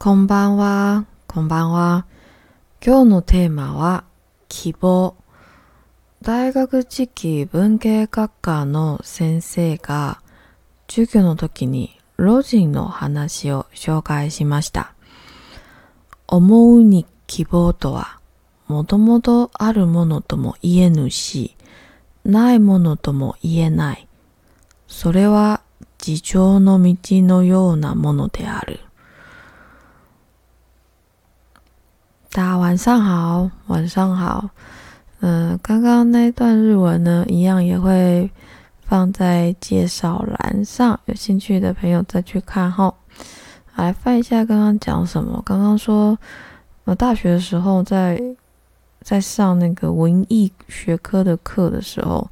こんばんは、こんばんは。今日のテーマは希望。大学時期文系学科の先生が授業の時に老人の話を紹介しました。思うに希望とは、もともとあるものとも言えぬし、ないものとも言えない。それは地上の道のようなものである。大家晚上好，晚上好。嗯、刚刚那段日文呢，一样也会放在介绍栏上，有兴趣的朋友再去看哈。来翻一下刚刚讲什么。刚刚说，我大学的时候在在上那个文艺学科的课的时候，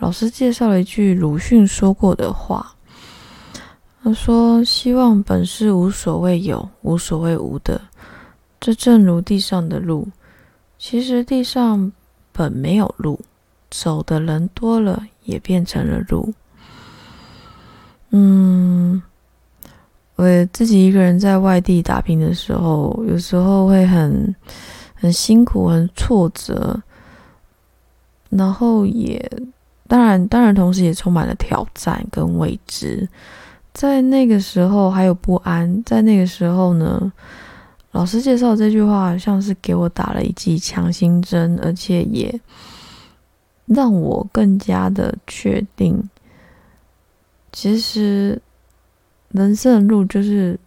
老师介绍了一句鲁迅说过的话。他说：“希望本是无所谓有，无所谓无的。这正如地上的路，其实地上本没有路，走的人多了，也变成了路。”嗯，我自己一个人在外地打拼的时候，有时候会很很辛苦，很挫折，然后也当然当然，同时也充满了挑战跟未知。在那个时候还有不安，在那个时候呢，老师介绍这句话，像是给我打了一剂强心针，而且也让我更加的确定，其实人生的路就是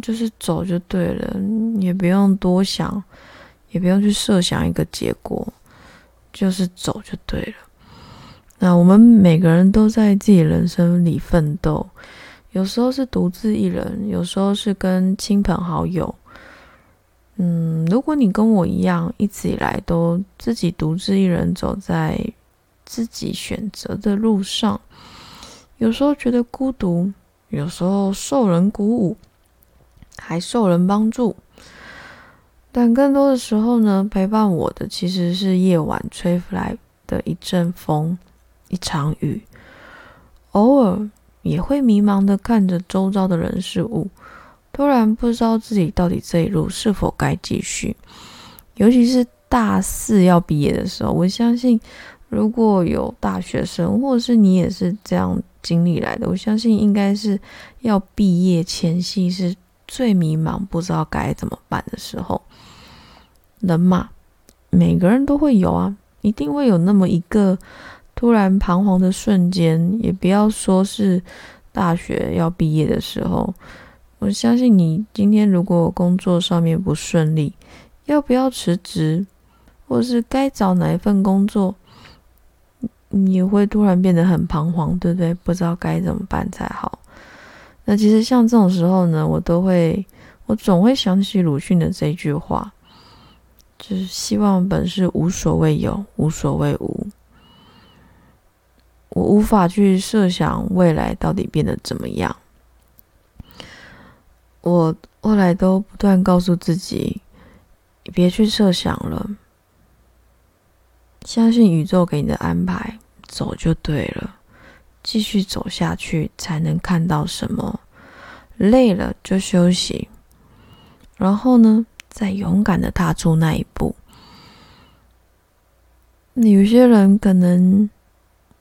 就是走就对了，也不用多想，也不用去设想一个结果，就是走就对了。那我们每个人都在自己人生里奋斗，有时候是独自一人，有时候是跟亲朋好友。嗯，如果你跟我一样，一直以来都自己独自一人走在自己选择的路上，有时候觉得孤独，有时候受人鼓舞，还受人帮助。但更多的时候呢，陪伴我的其实是夜晚吹来的一阵风。一场雨，偶尔也会迷茫的看着周遭的人事物，突然不知道自己到底这一路是否该继续。尤其是大四要毕业的时候，我相信如果有大学生，或者是你也是这样经历来的，我相信应该是要毕业前夕是最迷茫、不知道该怎么办的时候。人嘛，每个人都会有啊，一定会有那么一个。突然彷徨的瞬间，也不要说是大学要毕业的时候。我相信你今天如果工作上面不顺利，要不要辞职，或是该找哪一份工作，你会突然变得很彷徨，对不对？不知道该怎么办才好。那其实像这种时候呢，我都会，我总会想起鲁迅的这句话，就是希望本是无所谓有，无所谓无。我无法去设想未来到底变得怎么样。我后来都不断告诉自己，别去设想了，相信宇宙给你的安排，走就对了，继续走下去才能看到什么。累了就休息，然后呢，再勇敢的踏出那一步。有些人可能。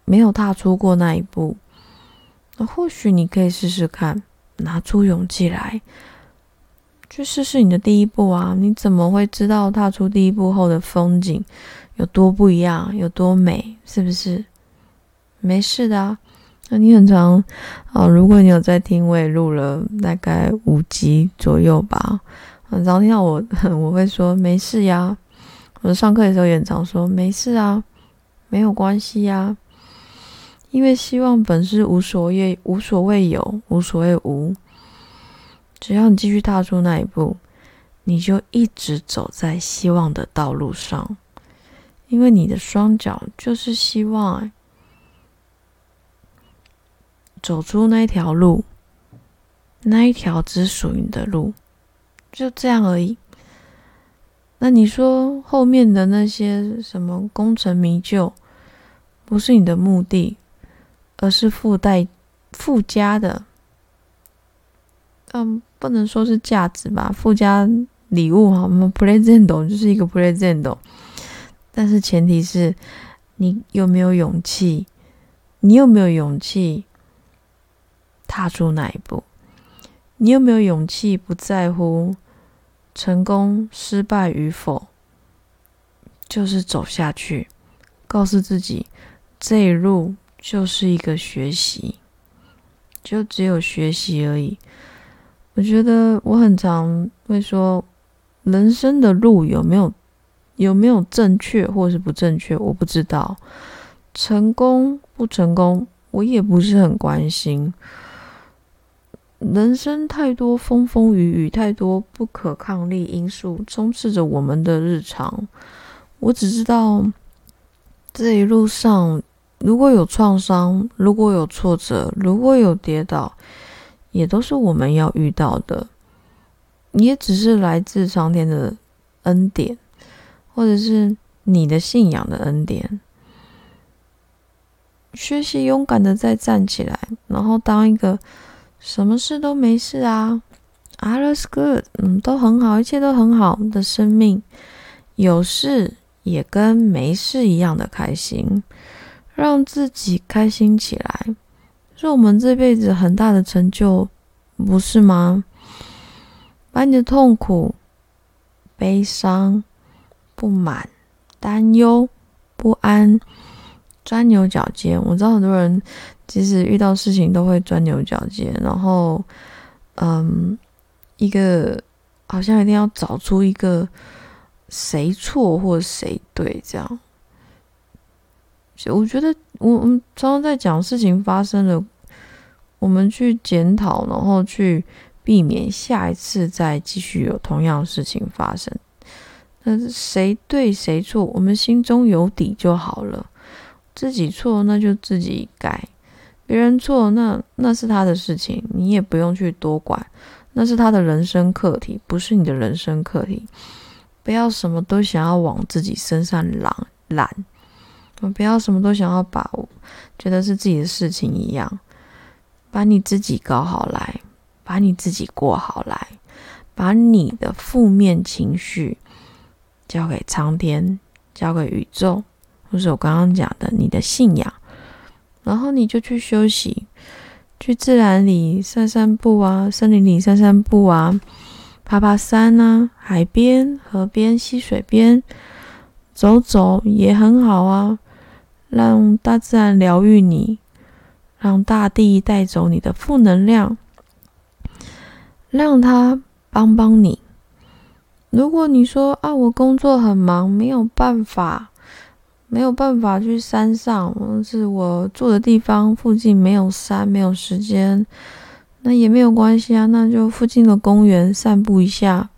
没有踏出过那一步，那或许你可以试试看，拿出勇气来，去试试你的第一步啊！你怎么会知道踏出第一步后的风景有多不一样，有多美？是不是？没事的啊。那你很长啊，如果你有在听，我也录了大概五集左右吧。很常听到我，我会说没事呀。我上课的时候也常说没事啊，没有关系呀。因为希望本是无所谓，无所谓有，无所谓无。只要你继续踏出那一步，你就一直走在希望的道路上。因为你的双脚就是希望，走出那一条路，那一条只属于你的路，就这样而已。那你说后面的那些什么功成名就，不是你的目的？而是附带、附加的，嗯，不能说是价值吧，附加礼物哈，我们 present 就是一个 present，但是前提是你有没有勇气，你有没有勇气踏出那一步？你有没有勇气不在乎成功失败与否，就是走下去，告诉自己这一路就是一个学习，就只有学习而已。我觉得我很常会说，人生的路有没有有没有正确或是不正确，我不知道。成功不成功，我也不是很关心。人生太多风风雨雨，太多不可抗力因素充斥着我们的日常。我只知道这一路上，如果有创伤，如果有挫折，如果有跌倒。也都是我们要遇到的，也只是来自上天的恩典，或者是你的信仰的恩典。学习勇敢的再站起来，然后当一个什么事都没事啊，all is good，嗯，都很好，一切都很好的生命，有事也跟没事一样的开心，让自己开心起来。是我们这辈子很大的成就，不是吗？把你的痛苦、悲伤、不满、担忧、不安、钻牛角尖。我知道很多人其实遇到事情都会钻牛角尖，然后，嗯，一个好像一定要找出一个谁错或谁对这样。我觉得，我们常常在讲事情发生了，我们去检讨，然后去避免下一次再继续有同样的事情发生。那谁对谁错，我们心中有底就好了。自己错，那就自己改；别人错，那那是他的事情，你也不用去多管。那是他的人生课题，不是你的人生课题。不要什么都想要往自己身上揽揽。不要什么都想要把握，觉得是自己的事情一样，把你自己搞好来，把你自己过好来，把你的负面情绪交给苍天，交给宇宙，或是我刚刚讲的你的信仰，然后你就去休息，去自然里散散步啊，森林里散散步啊，爬爬山啊，海边、河边、溪水边走走也很好啊。让大自然疗愈你，让大地带走你的负能量，让它帮帮你。如果你说啊，我工作很忙，没有办法，没有办法去山上，或是我住的地方附近没有山，没有时间，那也没有关系啊，那就附近的公园散步一下。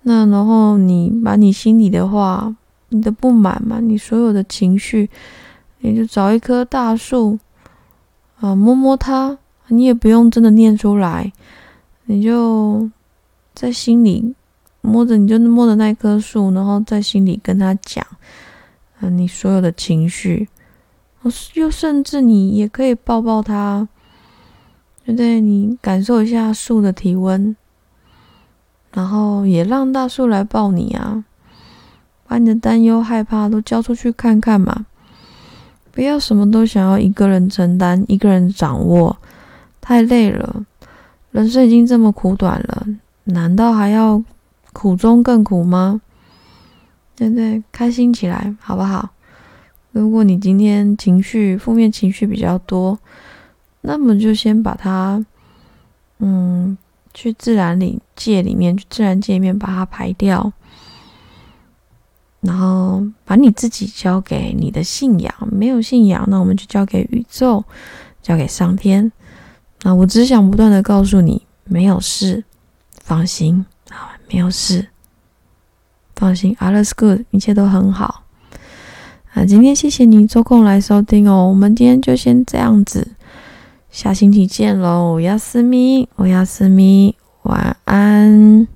那然后你把你心里的话。你的不满嘛，你所有的情绪，你就找一棵大树啊，摸摸它，你也不用真的念出来，你就在心里摸着，你就摸着那棵树，然后在心里跟他讲，啊，你所有的情绪，又甚至你也可以抱抱它，对不对？你感受一下树的体温，然后也让大树来抱你啊。把你的担忧、害怕都交出去看看嘛！不要什么都想要一个人承担、一个人掌握，太累了。人生已经这么苦短了，难道还要苦中更苦吗？对不对？开心起来好不好？如果你今天情绪负面情绪比较多，那么就先把它，嗯，去自然里界里面，去自然界里面把它排掉。然后把你自己交给你的信仰，没有信仰，那我们就交给宇宙，交给上天。那我只想不断的告诉你，没有事，放心啊，没有事，放心，all is good，一切都很好。啊，今天谢谢你抽空来收听哦，我们今天就先这样子，下星期见喽，亚斯咪，我亚斯咪，晚安。